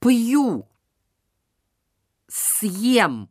пью, съем.